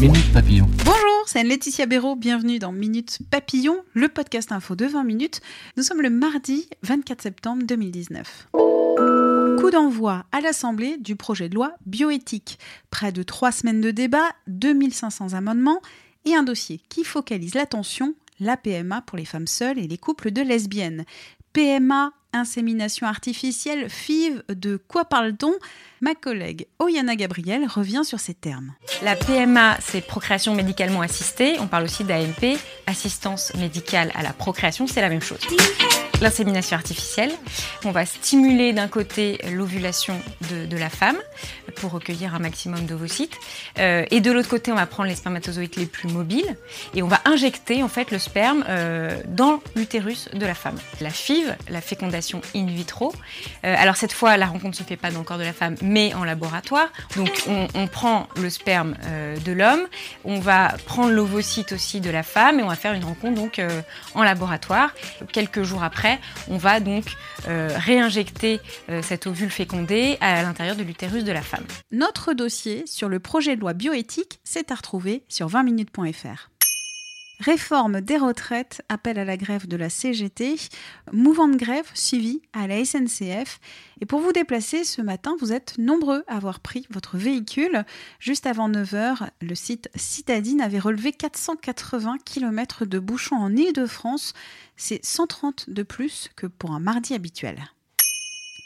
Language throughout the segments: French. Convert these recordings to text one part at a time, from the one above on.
Minute Papillon. Bonjour, c'est Laetitia Béraud. Bienvenue dans Minute Papillon, le podcast info de 20 minutes. Nous sommes le mardi 24 septembre 2019. Coup d'envoi à l'Assemblée du projet de loi bioéthique. Près de trois semaines de débat, 2500 amendements et un dossier qui focalise l'attention, la PMA pour les femmes seules et les couples de lesbiennes. PMA, insémination artificielle, FIV, de quoi parle-t-on? Ma collègue Oyana Gabriel revient sur ces termes. La PMA, c'est procréation médicalement assistée. On parle aussi d'AMP, assistance médicale à la procréation, c'est la même chose. L'insémination artificielle, on va stimuler d'un côté l'ovulation de, la femme pour recueillir un maximum d'ovocytes, euh, et de l'autre côté, on va prendre les spermatozoïdes les plus mobiles et on va injecter en fait le sperme euh, dans l'utérus de la femme. La FIV, la fécondation in vitro. Euh, alors cette fois, la rencontre se fait pas dans le corps de la femme, mais en laboratoire. Donc on, prend le sperme euh, de l'homme, on va prendre l'ovocyte aussi de la femme et on va faire une rencontre donc euh, en laboratoire. Quelques jours après, on va donc réinjecter cet ovule fécondé à l'intérieur de l'utérus de la femme. Notre dossier sur le projet de loi bioéthique, c'est à retrouver sur 20minutes.fr. Réforme des retraites, appel à la grève de la CGT, mouvement de grève suivi à la SNCF. Et pour vous déplacer ce matin, vous êtes nombreux à avoir pris votre véhicule. Juste avant 9h, le site Citadine avait relevé 480 km de bouchons en Ile-de-France. C'est 130 de plus que pour un mardi habituel.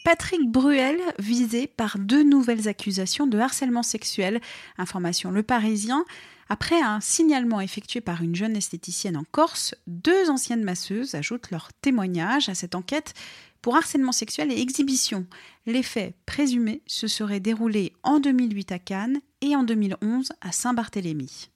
Patrick Bruel visé par deux nouvelles accusations de harcèlement sexuel. Information Le Parisien. Après un signalement effectué par une jeune esthéticienne en Corse, deux anciennes masseuses ajoutent leur témoignage à cette enquête pour harcèlement sexuel et exhibition. Les faits présumés se seraient déroulés en 2008 à Cannes et en 2011 à Saint-Barthélemy.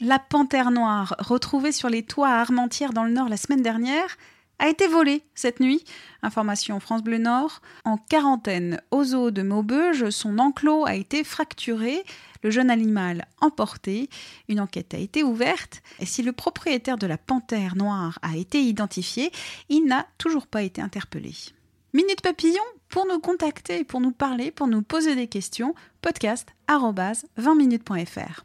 La panthère noire, retrouvée sur les toits à Armentières dans le Nord la semaine dernière, a été volée cette nuit. Information France Bleu Nord. En quarantaine au zoo de Maubeuge, son enclos a été fracturé, le jeune animal emporté. Une enquête a été ouverte et si le propriétaire de la panthère noire a été identifié, il n'a toujours pas été interpellé. Minute Papillon, pour nous contacter, pour nous parler, pour nous poser des questions, podcast 20minutes.fr.